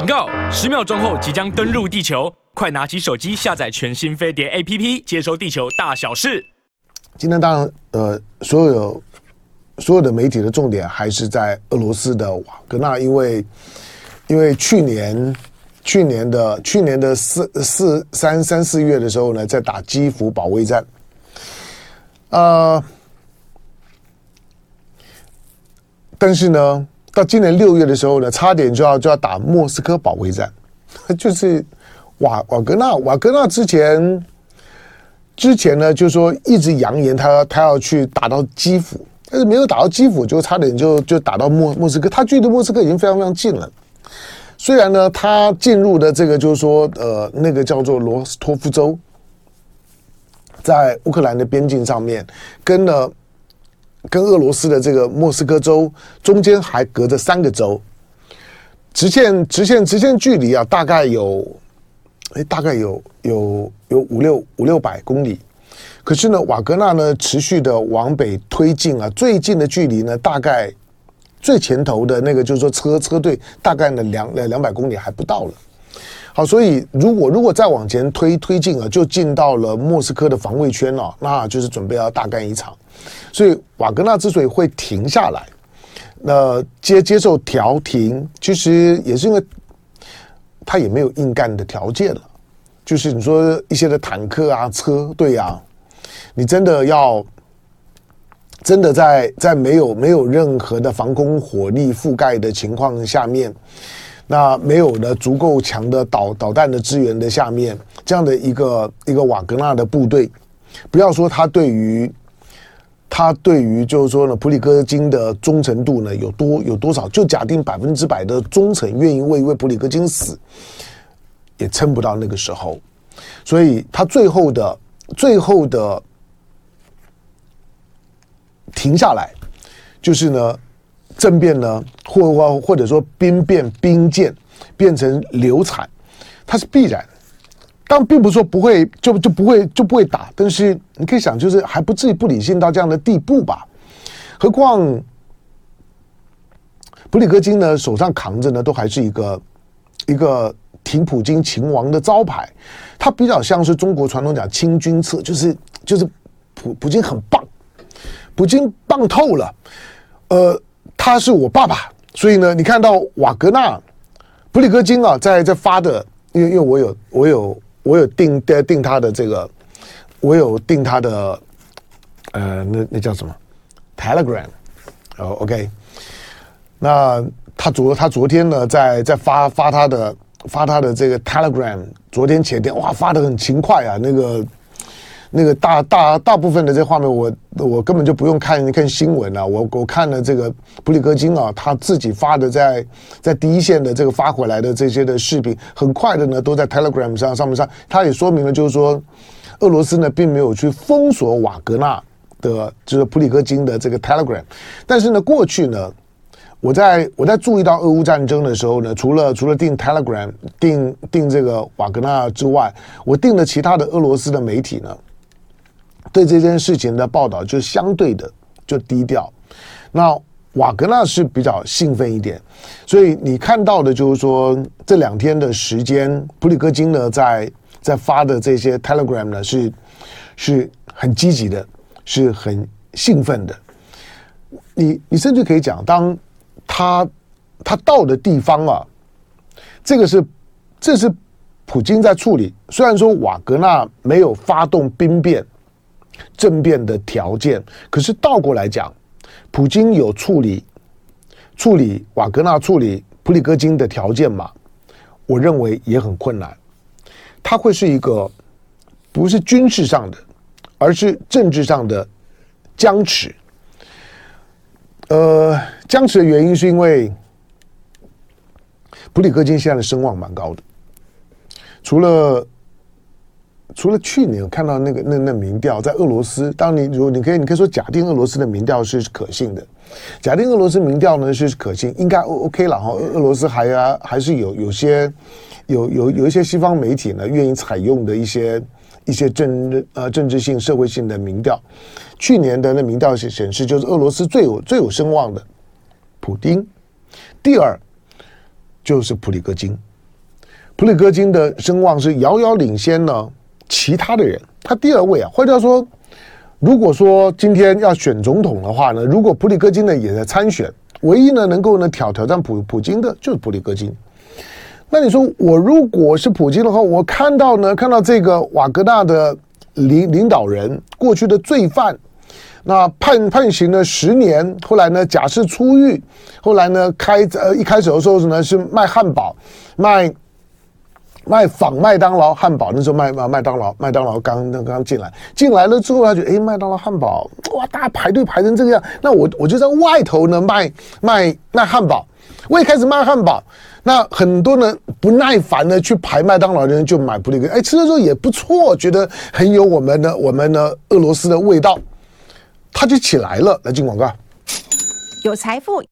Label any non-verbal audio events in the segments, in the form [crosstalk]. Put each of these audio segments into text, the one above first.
警告！十秒钟后即将登陆地球，快拿起手机下载全新飞碟 APP，接收地球大小事。今天当然，呃，所有所有的媒体的重点还是在俄罗斯的瓦格纳，因为因为去年去年的去年的四四三三四月的时候呢，在打基辅保卫战，呃。但是呢，到今年六月的时候呢，差点就要就要打莫斯科保卫战，[laughs] 就是瓦瓦格纳瓦格纳之前之前呢，就是说一直扬言他他要去打到基辅，但是没有打到基辅，就差点就就打到莫莫斯科，他距离莫斯科已经非常非常近了。虽然呢，他进入的这个就是说呃那个叫做罗斯托夫州，在乌克兰的边境上面跟了。跟俄罗斯的这个莫斯科州中间还隔着三个州，直线直线直线距离啊，大概有，哎，大概有有有五六五六百公里。可是呢，瓦格纳呢持续的往北推进啊，最近的距离呢，大概最前头的那个就是说车车队大概呢两两百公里还不到了。好，所以如果如果再往前推推进啊，就进到了莫斯科的防卫圈了，那就是准备要大干一场。所以瓦格纳之所以会停下来，那接接受调停，其实也是因为他也没有硬干的条件了。就是你说一些的坦克啊、车队啊，你真的要真的在在没有没有任何的防空火力覆盖的情况下面，那没有了足够强的导导弹的支援的下面，这样的一个一个瓦格纳的部队，不要说他对于他对于就是说呢，普里戈金的忠诚度呢有多有多少？就假定百分之百的忠诚，愿意为为普里戈金死，也撑不到那个时候。所以他最后的最后的停下来，就是呢，政变呢，或或或者说兵变兵谏变成流产，它是必然。但并不是说不会就就不会就不会打，但是你可以想，就是还不至于不理性到这样的地步吧？何况普里戈金呢，手上扛着呢，都还是一个一个挺普京秦王的招牌，他比较像是中国传统讲清君侧，就是就是普普京很棒，普京棒透了，呃，他是我爸爸，所以呢，你看到瓦格纳普里戈金啊，在在发的，因为因为我有我有。我有订订他的这个，我有订他的，呃，那那叫什么？Telegram，哦，OK。那他昨他昨天呢，在在发发他的发他的这个 Telegram，昨天前天哇，发的很勤快啊，那个。那个大大大部分的这画面我，我根本就不用看看新闻了，我我看了这个普里戈金啊，他自己发的在在第一线的这个发回来的这些的视频，很快的呢都在 Telegram 上上面上，他也说明了就是说，俄罗斯呢并没有去封锁瓦格纳的，就是普里戈金的这个 Telegram，但是呢过去呢，我在我在注意到俄乌战争的时候呢，除了除了订 Telegram 订订这个瓦格纳之外，我订了其他的俄罗斯的媒体呢。对这件事情的报道就相对的就低调，那瓦格纳是比较兴奋一点，所以你看到的就是说这两天的时间，普里戈金呢在在发的这些 Telegram 呢是是很积极的，是很兴奋的。你你甚至可以讲，当他他到的地方啊，这个是这是普京在处理，虽然说瓦格纳没有发动兵变。政变的条件，可是倒过来讲，普京有处理处理瓦格纳、处理普里戈金的条件吗？我认为也很困难。他会是一个不是军事上的，而是政治上的僵持。呃，僵持的原因是因为普里戈金现在的声望蛮高的，除了。除了去年我看到那个那那民调，在俄罗斯，当你如果你可以你可以说假定俄罗斯的民调是可信的，假定俄罗斯民调呢是可信，应该 OK 了哈。俄罗斯还啊还是有有些有有有一些西方媒体呢愿意采用的一些一些政呃政治性社会性的民调。去年的那民调显显示，就是俄罗斯最有最有声望的普丁，第二就是普里戈金。普里戈金的声望是遥遥领先呢其他的人，他第二位啊。换句话说，如果说今天要选总统的话呢，如果普里戈金呢也在参选，唯一呢能够呢挑挑战普普京的就是普里戈金。那你说我如果是普京的话，我看到呢看到这个瓦格纳的领领导人过去的罪犯。那判判刑了十年，后来呢假释出狱，后来呢开呃一开始的时候呢是卖汉堡，卖卖仿麦当劳汉堡，那时候卖卖麦当劳麦当劳刚刚进来，进来了之后他觉得哎麦当劳汉堡哇大家排队排成这个样，那我我就在外头呢卖卖卖汉堡，我也开始卖汉堡，那很多人不耐烦的去排麦当劳的人就买普里戈，哎吃的时候也不错，觉得很有我们的我们的俄罗斯的味道。他就起来了，来进广告。有财富。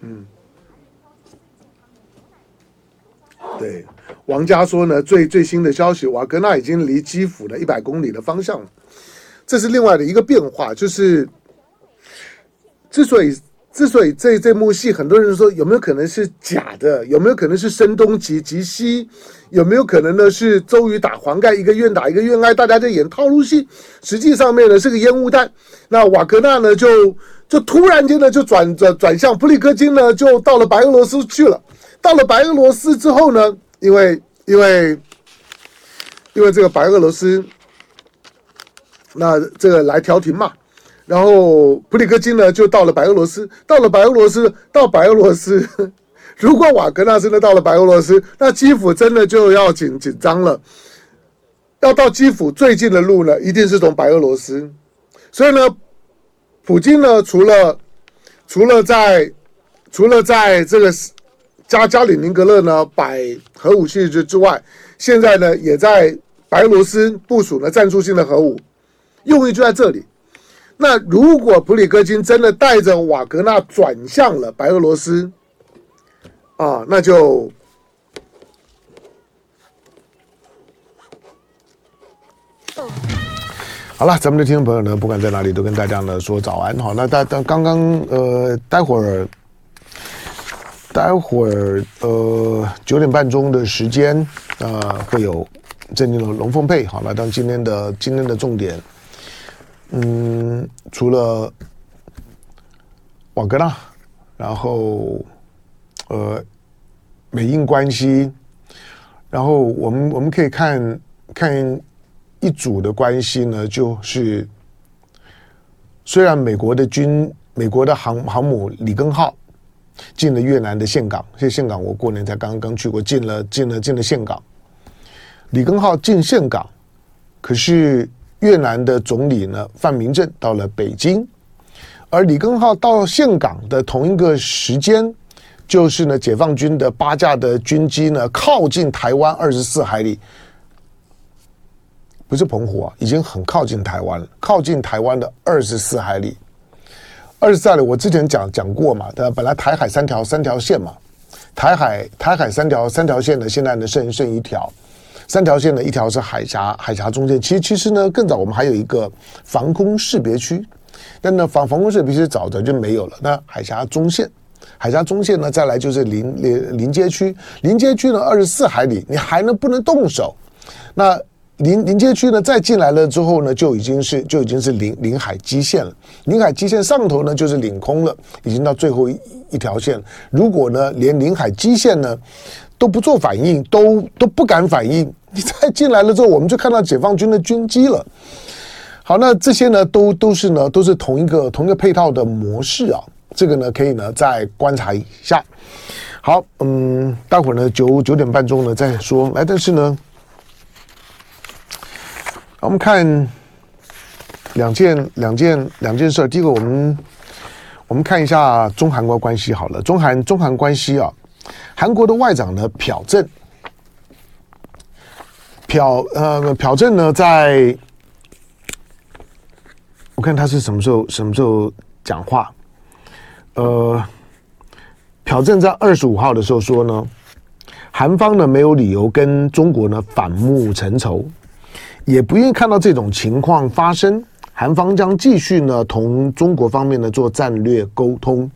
嗯，对，王家说呢，最最新的消息，瓦格纳已经离基辅的一百公里的方向了。这是另外的一个变化，就是之所以。之所以这这幕戏，很多人说有没有可能是假的？有没有可能是声东击击西？有没有可能呢是周瑜打黄盖，一个愿打一个愿挨，大家在演套路戏？实际上面呢是个烟雾弹。那瓦格纳呢就就突然间呢就转转转向普里戈金呢就到了白俄罗斯去了。到了白俄罗斯之后呢，因为因为因为这个白俄罗斯，那这个来调停嘛。然后普里戈金呢就到了白俄罗斯，到了白俄罗斯，到白俄罗斯。[laughs] 如果瓦格纳真的到了白俄罗斯，那基辅真的就要紧紧张了。要到基辅最近的路呢，一定是从白俄罗斯。所以呢，普京呢，除了除了在除了在这个加加里宁格勒呢摆核武器之之外，现在呢也在白俄罗斯部署了战术性的核武，用意就在这里。那如果普里戈金真的带着瓦格纳转向了白俄罗斯，啊，那就好了。咱们的听众朋友呢，不管在哪里，都跟大家呢说早安。好，那大刚刚刚呃，待会儿待会儿呃九点半钟的时间，呃，会有震惊的龙凤配。好了，当今天的今天的重点。嗯，除了瓦格纳，然后呃，美印关系，然后我们我们可以看看一组的关系呢，就是虽然美国的军，美国的航航母里根号进了越南的岘港，这岘港我过年才刚刚去过，进了进了进了岘港，里根号进岘港，可是。越南的总理呢，范明政到了北京，而里根号到岘港的同一个时间，就是呢，解放军的八架的军机呢，靠近台湾二十四海里，不是澎湖啊，已经很靠近台湾了，靠近台湾的二十四海里。二十四海里，我之前讲讲过嘛，对吧？本来台海三条三条线嘛，台海台海三条三条线呢，现在呢剩剩一条。三条线呢，一条是海峡，海峡中线。其实其实呢，更早我们还有一个防空识别区，但呢防防空识别区早早就没有了。那海峡中线，海峡中线呢，再来就是临临临街区，临街区呢二十四海里，你还能不能动手？那临临街区呢再进来了之后呢，就已经是就已经是临临海基线了。临海基线上头呢就是领空了，已经到最后一一条线。如果呢连临海基线呢，都不做反应，都都不敢反应。[laughs] 你再进来了之后，我们就看到解放军的军机了。好，那这些呢，都都是呢，都是同一个同一个配套的模式啊。这个呢，可以呢再观察一下。好，嗯，待会儿呢九九点半钟呢再说。来，但是呢，我们看两件两件两件事。第一个，我们我们看一下中韩国关系好了。中韩中韩关系啊。韩国的外长呢，朴正，朴呃朴正呢，在我看他是什么时候什么时候讲话，呃，朴正在二十五号的时候说呢，韩方呢没有理由跟中国呢反目成仇，也不愿意看到这种情况发生，韩方将继续呢同中国方面呢做战略沟通。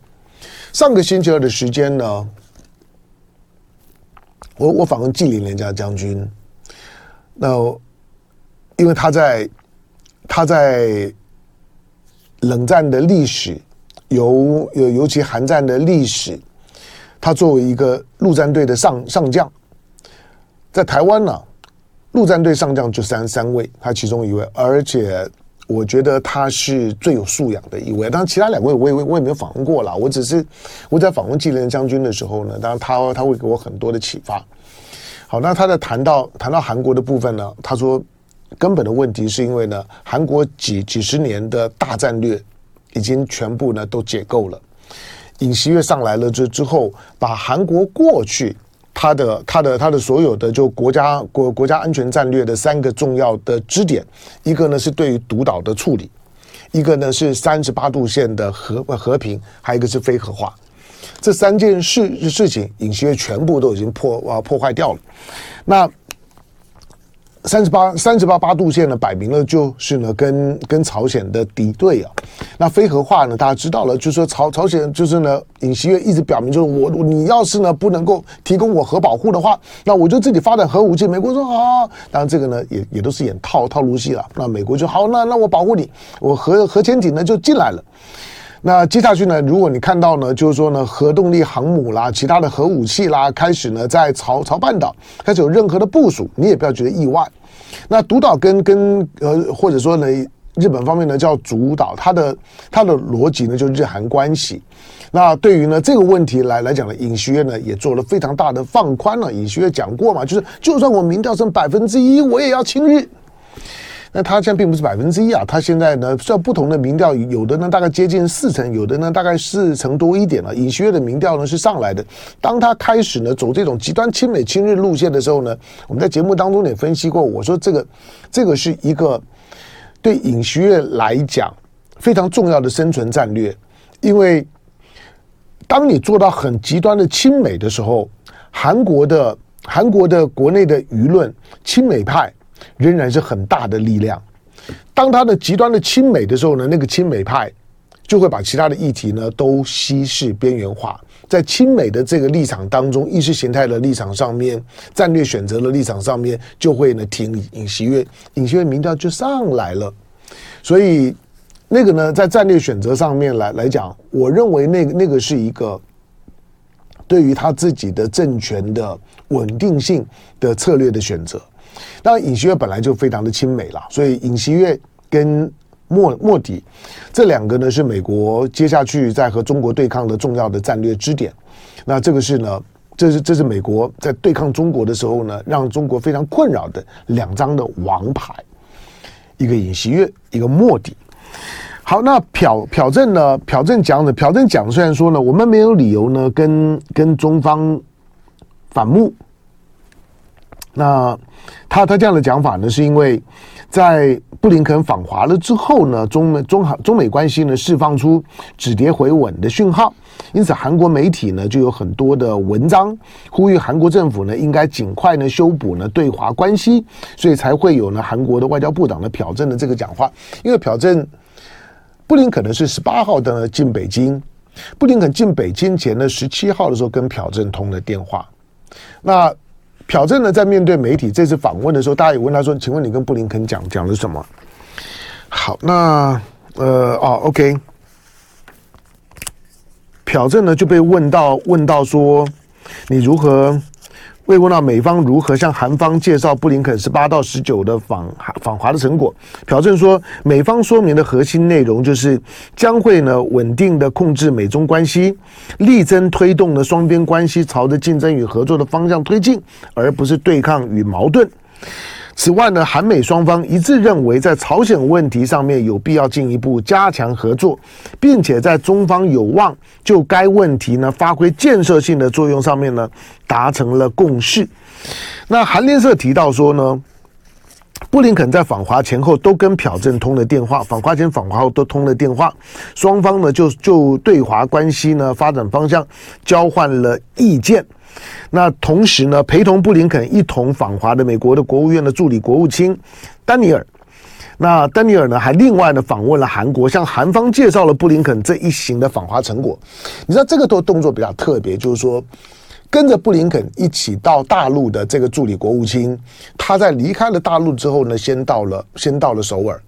上个星期二的时间呢，我我访问季林连家将军，那因为他在他在冷战的历史，尤尤尤其韩战的历史，他作为一个陆战队的上上将，在台湾呢，陆战队上将就三三位，他其中一位，而且。我觉得他是最有素养的一位，当然其他两位我也我也没有访问过了。我只是我在访问季连将军的时候呢，当然他他会给我很多的启发。好，那他在谈到谈到韩国的部分呢，他说根本的问题是因为呢，韩国几几十年的大战略已经全部呢都解构了。尹锡悦上来了之之后，把韩国过去。它的它的它的所有的就国家国国家安全战略的三个重要的支点，一个呢是对于独岛的处理，一个呢是三十八度线的和和平，还有一个是非核化，这三件事事情，尹锡悦全部都已经破啊破坏掉了，那。三十八三十八八度线呢，摆明了就是呢，跟跟朝鲜的敌对啊。那非核化呢，大家知道了，就是说朝朝鲜就是呢，尹锡悦一直表明，就是我你要是呢不能够提供我核保护的话，那我就自己发展核武器。美国说好，当然这个呢也也都是演套套路戏了。那美国就好，那那我保护你，我核核潜艇呢就进来了。那接下去呢，如果你看到呢，就是说呢，核动力航母啦，其他的核武器啦，开始呢在朝朝半岛开始有任何的部署，你也不要觉得意外。那独岛跟跟呃，或者说呢，日本方面呢叫主岛，它的它的逻辑呢就是日韩关系。那对于呢这个问题来来讲呢，尹锡悦呢也做了非常大的放宽了。尹锡悦讲过嘛，就是就算我民调剩百分之一，我也要亲日。那他现在并不是百分之一啊，他现在呢，虽然不同的民调，有的呢大概接近四成，有的呢大概四成多一点了。尹锡悦的民调呢是上来的。当他开始呢走这种极端亲美亲日路线的时候呢，我们在节目当中也分析过，我说这个这个是一个对尹锡悦来讲非常重要的生存战略，因为当你做到很极端的亲美的时候，韩国的韩国的国内的舆论亲美派。仍然是很大的力量。当他的极端的亲美的时候呢，那个亲美派就会把其他的议题呢都稀释边缘化。在亲美的这个立场当中，意识形态的立场上面，战略选择的立场上面，就会呢挺尹锡悦，尹锡悦民调就上来了。所以那个呢，在战略选择上面来来讲，我认为那个那个是一个对于他自己的政权的稳定性的策略的选择。那，尹锡悦本来就非常的亲美了，所以尹锡悦跟莫莫迪这两个呢，是美国接下去在和中国对抗的重要的战略支点。那这个是呢，这是这是美国在对抗中国的时候呢，让中国非常困扰的两张的王牌，一个尹锡悦，一个莫迪。好，那朴朴正呢？朴正讲的，朴正讲虽然说呢，我们没有理由呢跟跟中方反目。那他他这样的讲法呢，是因为在布林肯访华了之后呢，中美中韩中美关系呢释放出止跌回稳的讯号，因此韩国媒体呢就有很多的文章呼吁韩国政府呢应该尽快呢修补呢对华关系，所以才会有呢韩国的外交部长的朴正的这个讲话。因为朴正布林肯呢是十八号的进北京，布林肯进北京前呢十七号的时候跟朴正通了电话，那。朴正呢，在面对媒体这次访问的时候，大家也问他说：“请问你跟布林肯讲讲了什么？”好，那呃，哦，OK，朴正呢就被问到问到说：“你如何？”被问到美方如何向韩方介绍布林肯十八到十九的访访华的成果，朴正说，美方说明的核心内容就是将会呢稳定的控制美中关系，力争推动的双边关系朝着竞争与合作的方向推进，而不是对抗与矛盾。此外呢，韩美双方一致认为，在朝鲜问题上面有必要进一步加强合作，并且在中方有望就该问题呢发挥建设性的作用上面呢达成了共识。那韩联社提到说呢，布林肯在访华前后都跟朴正通了电话，访华前访华后都通了电话，双方呢就就对华关系呢发展方向交换了意见。那同时呢，陪同布林肯一同访华的美国的国务院的助理国务卿丹尼尔，那丹尼尔呢，还另外呢访问了韩国，向韩方介绍了布林肯这一行的访华成果。你知道这个动动作比较特别，就是说跟着布林肯一起到大陆的这个助理国务卿，他在离开了大陆之后呢，先到了先到了首尔，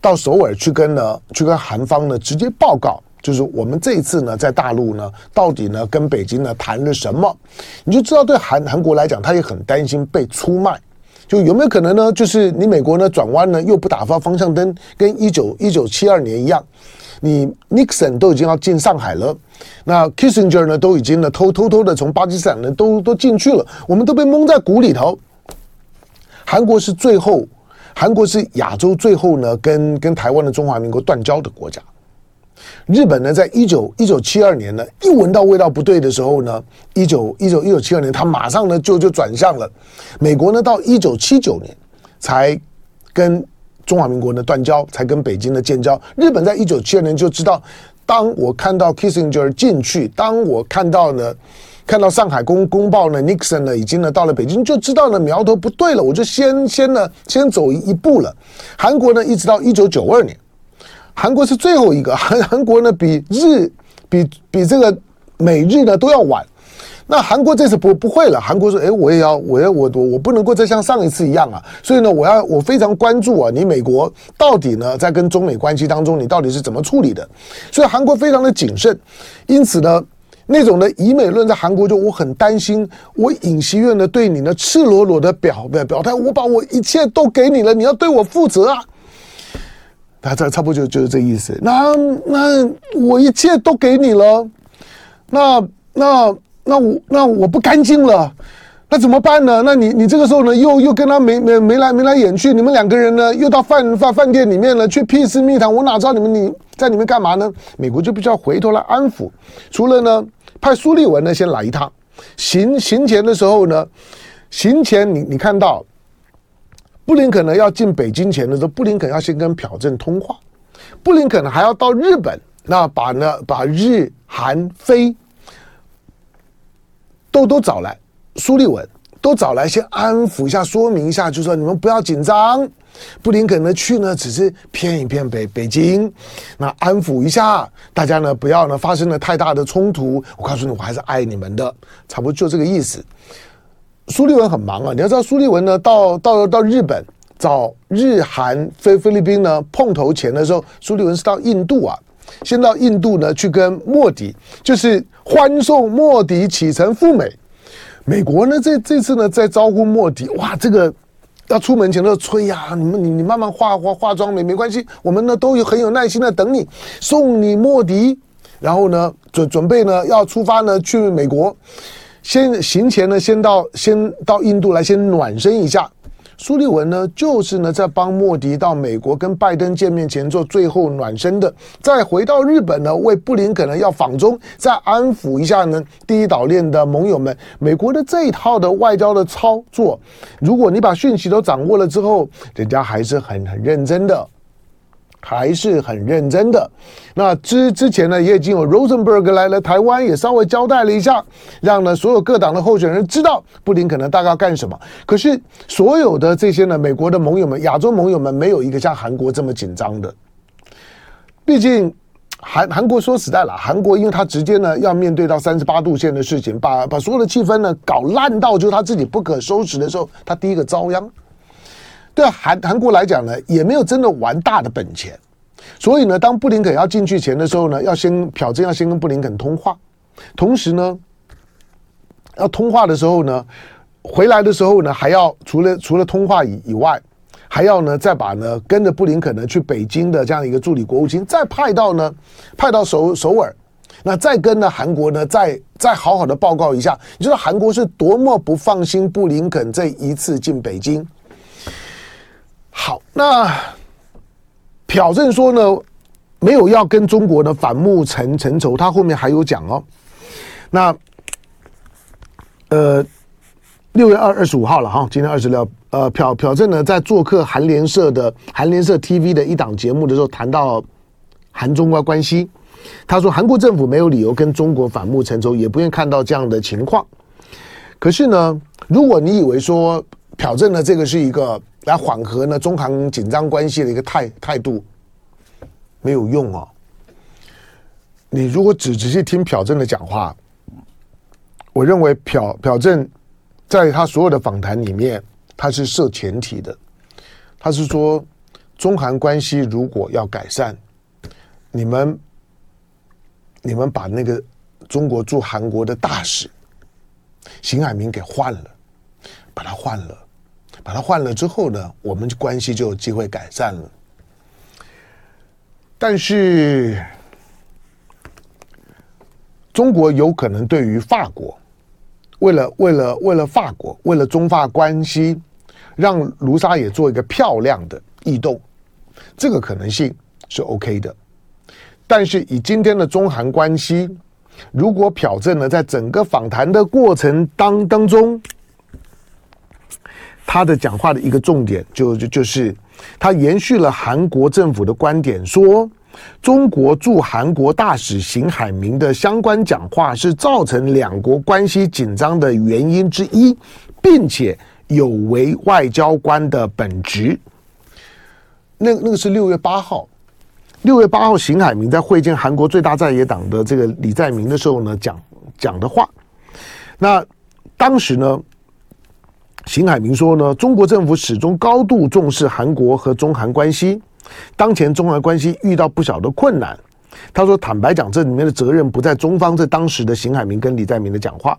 到首尔去跟呢去跟韩方呢直接报告，就是我们这一次呢在大陆呢到底呢跟北京呢谈了什么，你就知道对韩韩国来讲，他也很担心被出卖。就有没有可能呢？就是你美国呢转弯呢又不打发方向灯，跟一九一九七二年一样，你 Nixon 都已经要进上海了，那 Kissinger 呢都已经呢偷偷偷的从巴基斯坦呢都都进去了，我们都被蒙在鼓里头。韩国是最后，韩国是亚洲最后呢跟跟台湾的中华民国断交的国家。日本呢，在一九一九七二年呢，一闻到味道不对的时候呢，一九一九一九七二年，他马上呢就就转向了。美国呢，到一九七九年才跟中华民国呢断交，才跟北京呢建交。日本在一九七二年就知道，当我看到 Kissinger 进去，当我看到呢，看到上海公公报呢，Nixon 呢已经呢到了北京，就知道呢苗头不对了，我就先先呢先走一步了。韩国呢，一直到一九九二年。韩国是最后一个，韩 [laughs] 韩国呢比日比比这个美日呢都要晚。那韩国这次不不会了，韩国说：“哎，我也要，我要，我我我不能够再像上一次一样啊！所以呢，我要我非常关注啊，你美国到底呢在跟中美关系当中，你到底是怎么处理的？所以韩国非常的谨慎。因此呢，那种的以美论在韩国就我很担心，我尹锡悦呢对你呢赤裸裸的表表表态，我把我一切都给你了，你要对我负责啊！”他这差不多就就是这意思。那那我一切都给你了，那那那我那我不干净了，那怎么办呢？那你你这个时候呢，又又跟他眉眉眉来眉来眼去，你们两个人呢，又到饭饭饭店里面呢去屁事密谈，我哪知道你们你在里面干嘛呢？美国就必须要回头来安抚。除了呢，派苏利文呢先来一趟，行行前的时候呢，行前你你看到。布林肯呢要进北京前的时候，布林肯要先跟朴正通话，布林肯还要到日本，那把呢把日韩菲都都找来，苏利文都找来，先安抚一下，说明一下，就说你们不要紧张。布林肯呢去呢只是骗一骗北北京，那安抚一下大家呢，不要呢发生了太大的冲突。我告诉你，我还是爱你们的，差不多就这个意思。苏利文很忙啊，你要知道，苏利文呢到到到日本找日韩菲菲律宾呢碰头前的时候，苏利文是到印度啊，先到印度呢去跟莫迪，就是欢送莫迪启程赴美。美国呢这这次呢在招呼莫迪，哇，这个要出门前都催呀，你们你你慢慢化化化妆没没关系，我们呢都有很有耐心的等你，送你莫迪，然后呢准准备呢要出发呢去美国。先行前呢，先到先到印度来先暖身一下。苏利文呢，就是呢在帮莫迪到美国跟拜登见面前做最后暖身的。再回到日本呢，为布林肯呢要访中，再安抚一下呢第一岛链的盟友们。美国的这一套的外交的操作，如果你把讯息都掌握了之后，人家还是很很认真的。还是很认真的。那之之前呢，也已经有 Rosenberg 来了台湾，也稍微交代了一下，让呢所有各党的候选人知道布林肯呢大概要干什么。可是所有的这些呢，美国的盟友们、亚洲盟友们，没有一个像韩国这么紧张的。毕竟韩韩国说实在了，韩国因为他直接呢要面对到三十八度线的事情，把把所有的气氛呢搞烂到就是他自己不可收拾的时候，他第一个遭殃。对韩韩国来讲呢，也没有真的玩大的本钱，所以呢，当布林肯要进去前的时候呢，要先朴正要先跟布林肯通话，同时呢，要通话的时候呢，回来的时候呢，还要除了除了通话以以外，还要呢再把呢跟着布林肯呢去北京的这样一个助理国务卿再派到呢派到首首尔，那再跟呢韩国呢再再好好的报告一下，你知道韩国是多么不放心布林肯这一次进北京。好，那朴正说呢，没有要跟中国的反目成成仇，他后面还有讲哦。那呃，六月二二十五号了哈，今天二十六，呃，朴朴正呢在做客韩联社的韩联社 TV 的一档节目的时候，谈到韩中关关系，他说韩国政府没有理由跟中国反目成仇，也不愿看到这样的情况。可是呢，如果你以为说朴正呢这个是一个。来缓和呢中韩紧张关系的一个态态度，没有用哦。你如果只仔细听朴正的讲话，我认为朴朴正在他所有的访谈里面，他是设前提的，他是说中韩关系如果要改善，你们你们把那个中国驻韩国的大使邢海明给换了，把他换了，把它换了之后呢，我们关系就有机会改善了。但是。中国有可能对于法国，为了为了为了法国，为了中法关系，让卢沙也做一个漂亮的异动，这个可能性是 OK 的。但是以今天的中韩关系，如果朴正呢，在整个访谈的过程当当中，他的讲话的一个重点就就就是他延续了韩国政府的观点，说。中国驻韩国大使邢海明的相关讲话是造成两国关系紧张的原因之一，并且有违外交官的本职。那那个是六月八号，六月八号，邢海明在会见韩国最大在野党的这个李在明的时候呢，讲讲的话。那当时呢，邢海明说呢，中国政府始终高度重视韩国和中韩关系。当前中韩关系遇到不小的困难，他说：“坦白讲，这里面的责任不在中方。”在当时的邢海明跟李在明的讲话，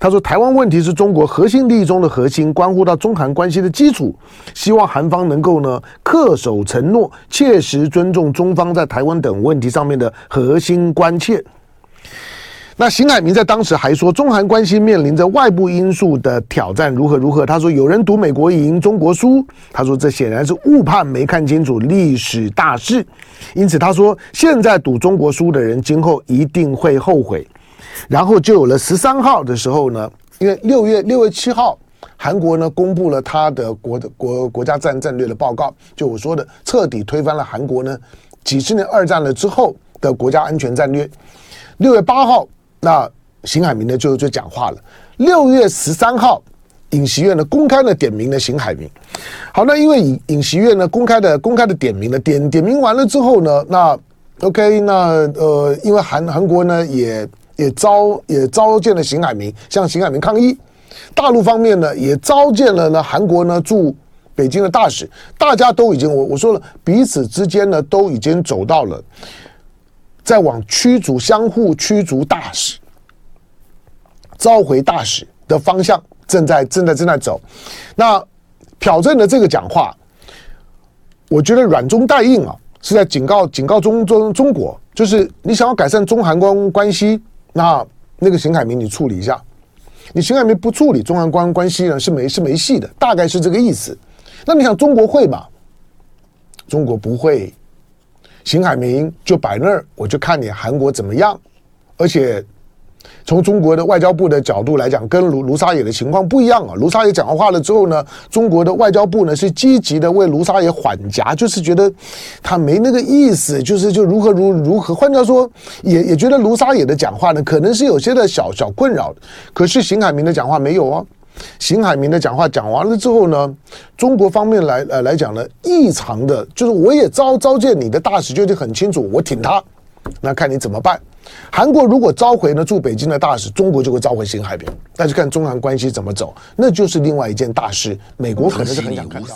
他说：“台湾问题是中国核心利益中的核心，关乎到中韩关系的基础。希望韩方能够呢恪守承诺，切实尊重中方在台湾等问题上面的核心关切。”那邢海明在当时还说，中韩关系面临着外部因素的挑战，如何如何？他说有人读美国赢中国输，他说这显然是误判，没看清楚历史大势。因此他说，现在赌中国输的人，今后一定会后悔。然后就有了十三号的时候呢，因为六月六月七号，韩国呢公布了他的国的国国家战战略的报告，就我说的，彻底推翻了韩国呢几十年二战了之后的国家安全战略。六月八号。那邢海明呢就就讲话了。六月十三号，尹锡悦呢公开的点名了邢海明。好，那因为尹尹锡悦呢公开的公开的点名了，点点名完了之后呢，那 OK，那呃，因为韩韩国呢也也召也召见了邢海明，向邢海明抗议。大陆方面呢也召见了呢韩国呢驻北京的大使，大家都已经我我说了，彼此之间呢都已经走到了。在往驱逐、相互驱逐大使、召回大使的方向，正在正在正在走。那朴正的这个讲话，我觉得软中带硬啊，是在警告警告中中中国，就是你想要改善中韩关关系，那那个邢海明你处理一下，你邢海明不处理中韩关关系呢，是没是没戏的，大概是这个意思。那你想中国会吗？中国不会。邢海明就摆那儿，我就看你韩国怎么样。而且从中国的外交部的角度来讲，跟卢卢沙野的情况不一样啊。卢沙野讲完话了之后呢，中国的外交部呢是积极的为卢沙野缓颊，就是觉得他没那个意思，就是就如何如如何。换句话说，也也觉得卢沙野的讲话呢，可能是有些的小小困扰。可是邢海明的讲话没有啊。邢海明的讲话讲完了之后呢，中国方面来呃来讲呢，异常的就是我也召召见你的大使，就已经很清楚，我挺他，那看你怎么办。韩国如果召回呢驻北京的大使，中国就会召回邢海明，但是看中韩关系怎么走，那就是另外一件大事。美国可能是很想看到。